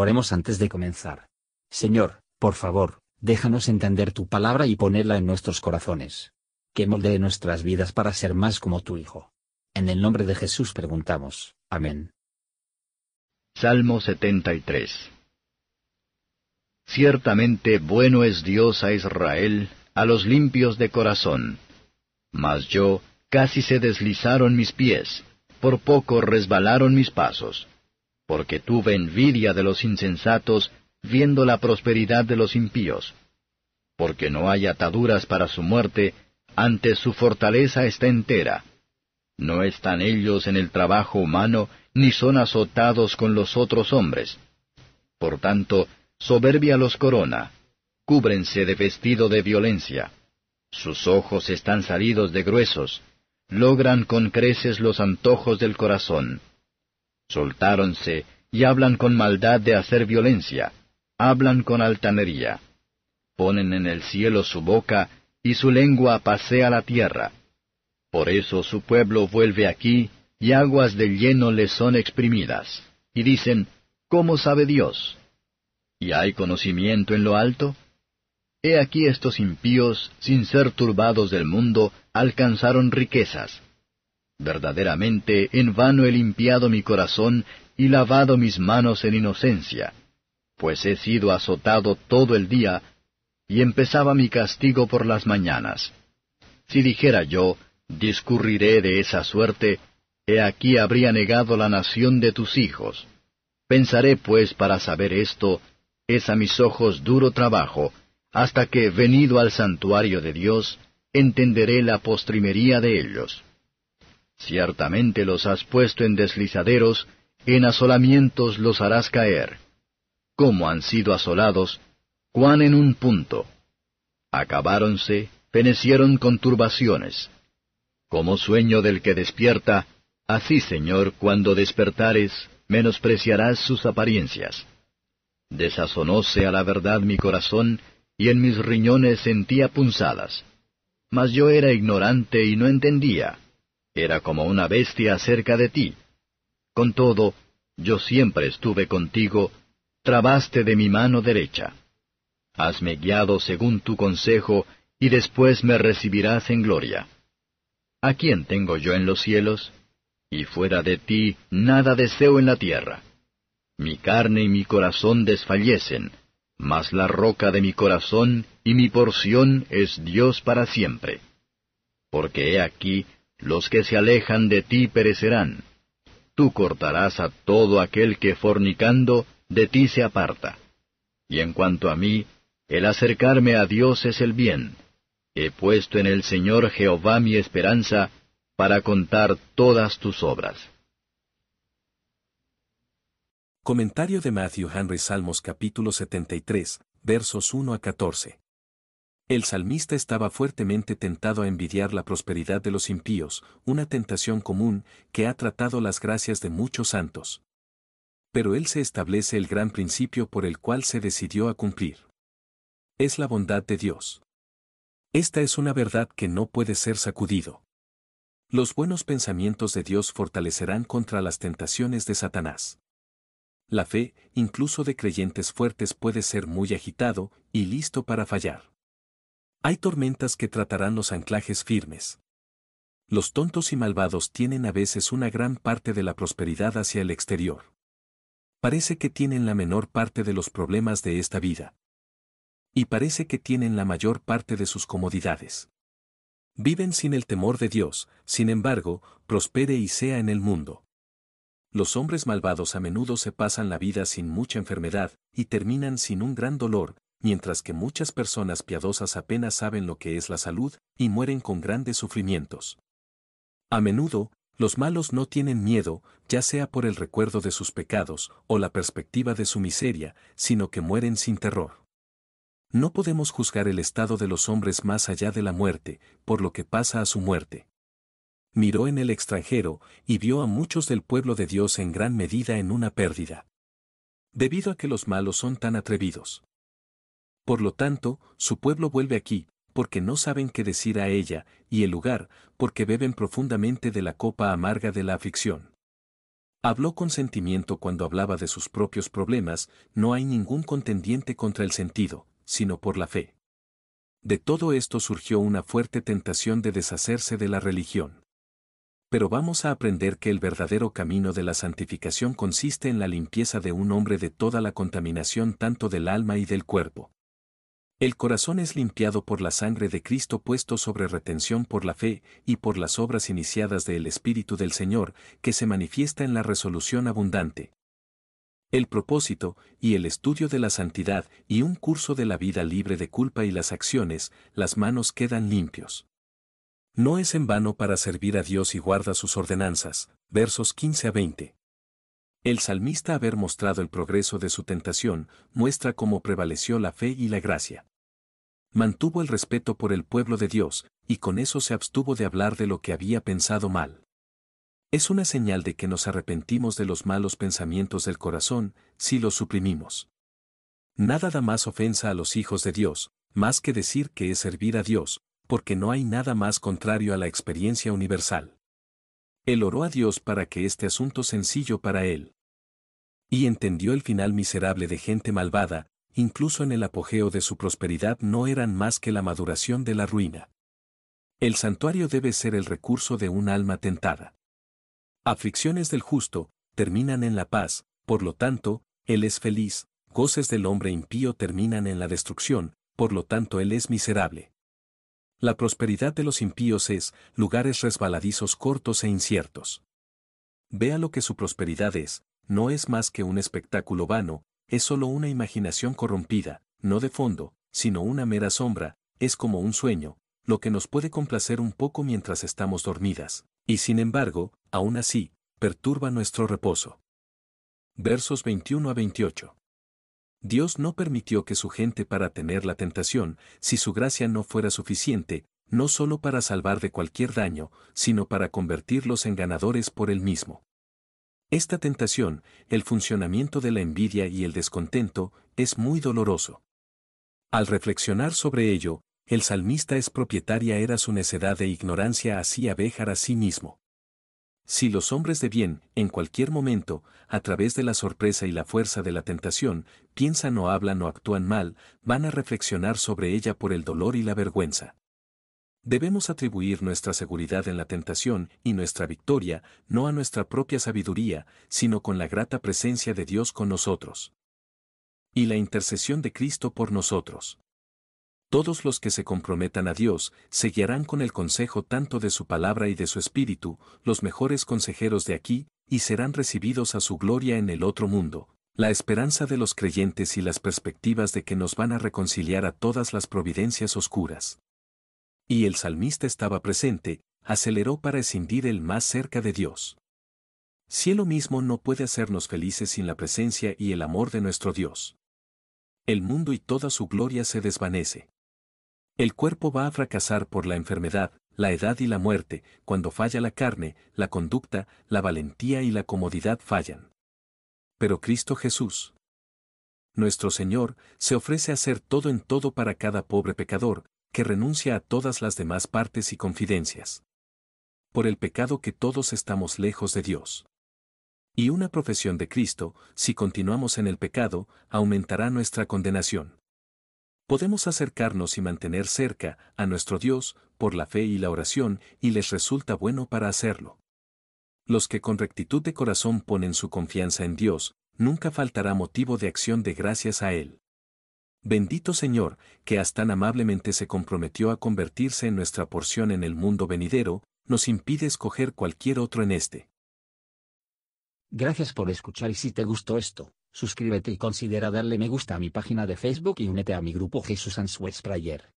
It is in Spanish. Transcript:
Oremos antes de comenzar. Señor, por favor, déjanos entender tu palabra y ponerla en nuestros corazones. Que moldee nuestras vidas para ser más como tu Hijo. En el nombre de Jesús preguntamos. Amén. Salmo 73 Ciertamente bueno es Dios a Israel, a los limpios de corazón. Mas yo, casi se deslizaron mis pies, por poco resbalaron mis pasos. Porque tuve envidia de los insensatos, viendo la prosperidad de los impíos. Porque no hay ataduras para su muerte, antes su fortaleza está entera. No están ellos en el trabajo humano, ni son azotados con los otros hombres. Por tanto, soberbia los corona, cúbrense de vestido de violencia. Sus ojos están salidos de gruesos, logran con creces los antojos del corazón. Soltáronse y hablan con maldad de hacer violencia, hablan con altanería. Ponen en el cielo su boca, y su lengua pasea la tierra. Por eso su pueblo vuelve aquí, y aguas del lleno les son exprimidas. Y dicen, ¿cómo sabe Dios? ¿Y hay conocimiento en lo alto? He aquí estos impíos, sin ser turbados del mundo, alcanzaron riquezas. Verdaderamente en vano he limpiado mi corazón y lavado mis manos en inocencia, pues he sido azotado todo el día, y empezaba mi castigo por las mañanas. Si dijera yo, discurriré de esa suerte, he aquí habría negado la nación de tus hijos. Pensaré pues para saber esto, es a mis ojos duro trabajo, hasta que, venido al santuario de Dios, entenderé la postrimería de ellos. Ciertamente los has puesto en deslizaderos, en asolamientos los harás caer. ¿Cómo han sido asolados? ¿Cuán en un punto? Acabáronse, penecieron con turbaciones. Como sueño del que despierta, así, Señor, cuando despertares, menospreciarás sus apariencias. Desazonóse a la verdad mi corazón, y en mis riñones sentía punzadas. Mas yo era ignorante y no entendía. Era como una bestia cerca de ti. Con todo, yo siempre estuve contigo, trabaste de mi mano derecha. Hasme guiado según tu consejo, y después me recibirás en gloria. ¿A quién tengo yo en los cielos? Y fuera de ti nada deseo en la tierra. Mi carne y mi corazón desfallecen, mas la roca de mi corazón y mi porción es Dios para siempre. Porque he aquí, los que se alejan de ti perecerán. Tú cortarás a todo aquel que fornicando de ti se aparta. Y en cuanto a mí, el acercarme a Dios es el bien. He puesto en el Señor Jehová mi esperanza, para contar todas tus obras. Comentario de Matthew Henry Salmos capítulo 73, versos 1 a 14. El salmista estaba fuertemente tentado a envidiar la prosperidad de los impíos, una tentación común que ha tratado las gracias de muchos santos. Pero él se establece el gran principio por el cual se decidió a cumplir. Es la bondad de Dios. Esta es una verdad que no puede ser sacudido. Los buenos pensamientos de Dios fortalecerán contra las tentaciones de Satanás. La fe, incluso de creyentes fuertes, puede ser muy agitado y listo para fallar. Hay tormentas que tratarán los anclajes firmes. Los tontos y malvados tienen a veces una gran parte de la prosperidad hacia el exterior. Parece que tienen la menor parte de los problemas de esta vida. Y parece que tienen la mayor parte de sus comodidades. Viven sin el temor de Dios, sin embargo, prospere y sea en el mundo. Los hombres malvados a menudo se pasan la vida sin mucha enfermedad y terminan sin un gran dolor, mientras que muchas personas piadosas apenas saben lo que es la salud y mueren con grandes sufrimientos. A menudo, los malos no tienen miedo, ya sea por el recuerdo de sus pecados o la perspectiva de su miseria, sino que mueren sin terror. No podemos juzgar el estado de los hombres más allá de la muerte, por lo que pasa a su muerte miró en el extranjero y vio a muchos del pueblo de Dios en gran medida en una pérdida. Debido a que los malos son tan atrevidos. Por lo tanto, su pueblo vuelve aquí, porque no saben qué decir a ella, y el lugar, porque beben profundamente de la copa amarga de la aflicción. Habló con sentimiento cuando hablaba de sus propios problemas, no hay ningún contendiente contra el sentido, sino por la fe. De todo esto surgió una fuerte tentación de deshacerse de la religión. Pero vamos a aprender que el verdadero camino de la santificación consiste en la limpieza de un hombre de toda la contaminación tanto del alma y del cuerpo. El corazón es limpiado por la sangre de Cristo puesto sobre retención por la fe y por las obras iniciadas del Espíritu del Señor, que se manifiesta en la resolución abundante. El propósito y el estudio de la santidad y un curso de la vida libre de culpa y las acciones, las manos quedan limpios. No es en vano para servir a Dios y guarda sus ordenanzas. Versos 15 a 20. El salmista haber mostrado el progreso de su tentación, muestra cómo prevaleció la fe y la gracia mantuvo el respeto por el pueblo de Dios, y con eso se abstuvo de hablar de lo que había pensado mal. Es una señal de que nos arrepentimos de los malos pensamientos del corazón, si los suprimimos. Nada da más ofensa a los hijos de Dios, más que decir que es servir a Dios, porque no hay nada más contrario a la experiencia universal. Él oró a Dios para que este asunto sencillo para él. Y entendió el final miserable de gente malvada, incluso en el apogeo de su prosperidad no eran más que la maduración de la ruina. El santuario debe ser el recurso de un alma tentada. Aflicciones del justo, terminan en la paz, por lo tanto, él es feliz, goces del hombre impío terminan en la destrucción, por lo tanto él es miserable. La prosperidad de los impíos es, lugares resbaladizos cortos e inciertos. Vea lo que su prosperidad es, no es más que un espectáculo vano, es solo una imaginación corrompida, no de fondo, sino una mera sombra, es como un sueño, lo que nos puede complacer un poco mientras estamos dormidas, y sin embargo, aún así, perturba nuestro reposo. Versos 21 a 28. Dios no permitió que su gente para tener la tentación, si su gracia no fuera suficiente, no solo para salvar de cualquier daño, sino para convertirlos en ganadores por él mismo. Esta tentación, el funcionamiento de la envidia y el descontento, es muy doloroso. Al reflexionar sobre ello, el salmista es propietaria era su necedad e ignorancia hacía vejar a sí mismo. Si los hombres de bien, en cualquier momento, a través de la sorpresa y la fuerza de la tentación, piensan o hablan o actúan mal, van a reflexionar sobre ella por el dolor y la vergüenza. Debemos atribuir nuestra seguridad en la tentación y nuestra victoria no a nuestra propia sabiduría, sino con la grata presencia de Dios con nosotros. Y la intercesión de Cristo por nosotros. Todos los que se comprometan a Dios se guiarán con el consejo tanto de su palabra y de su espíritu, los mejores consejeros de aquí, y serán recibidos a su gloria en el otro mundo, la esperanza de los creyentes y las perspectivas de que nos van a reconciliar a todas las providencias oscuras y el salmista estaba presente, aceleró para escindir el más cerca de Dios. Cielo mismo no puede hacernos felices sin la presencia y el amor de nuestro Dios. El mundo y toda su gloria se desvanece. El cuerpo va a fracasar por la enfermedad, la edad y la muerte, cuando falla la carne, la conducta, la valentía y la comodidad fallan. Pero Cristo Jesús, nuestro Señor, se ofrece a hacer todo en todo para cada pobre pecador, que renuncia a todas las demás partes y confidencias. Por el pecado que todos estamos lejos de Dios. Y una profesión de Cristo, si continuamos en el pecado, aumentará nuestra condenación. Podemos acercarnos y mantener cerca a nuestro Dios por la fe y la oración, y les resulta bueno para hacerlo. Los que con rectitud de corazón ponen su confianza en Dios, nunca faltará motivo de acción de gracias a Él. Bendito Señor, que hasta tan amablemente se comprometió a convertirse en nuestra porción en el mundo venidero, nos impide escoger cualquier otro en este. Gracias por escuchar y si te gustó esto, suscríbete y considera darle me gusta a mi página de Facebook y únete a mi grupo Jesús Answers Prayer.